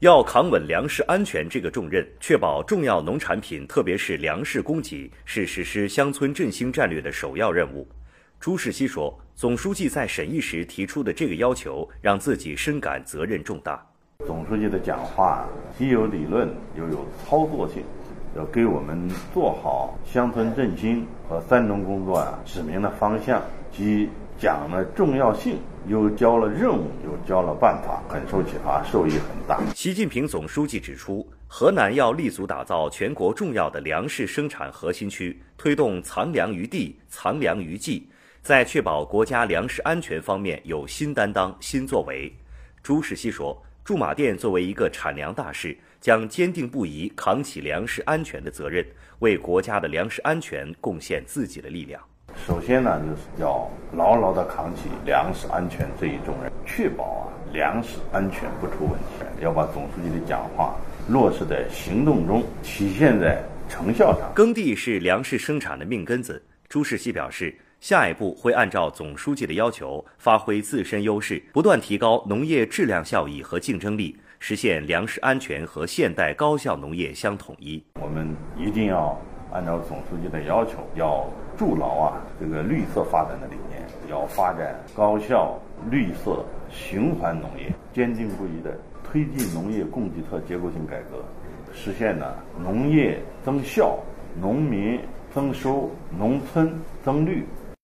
要扛稳粮食安全这个重任，确保重要农产品，特别是粮食供给，是实施乡村振兴战略的首要任务。朱世熙说：“总书记在审议时提出的这个要求，让自己深感责任重大。总书记的讲话既有理论，又有操作性，要给我们做好乡村振兴和三农工作啊指明了方向，即讲了重要性。”又交了任务，又交了办法，很受启发，受益很大。习近平总书记指出，河南要立足打造全国重要的粮食生产核心区，推动藏粮于地、藏粮于技，在确保国家粮食安全方面有新担当、新作为。朱世熙说，驻马店作为一个产粮大市，将坚定不移扛起粮食安全的责任，为国家的粮食安全贡献自己的力量。首先呢，就是要牢牢地扛起粮食安全这一重任，确保啊粮食安全不出问题。要把总书记的讲话落实在行动中，体现在成效上。耕地是粮食生产的命根子。朱世熙表示，下一步会按照总书记的要求，发挥自身优势，不断提高农业质量效益和竞争力，实现粮食安全和现代高效农业相统一。我们一定要。按照总书记的要求，要筑牢啊这个绿色发展的理念，要发展高效绿色循环农业，坚定不移地推进农业供给侧结构性改革，实现呢农业增效、农民增收、农村增绿。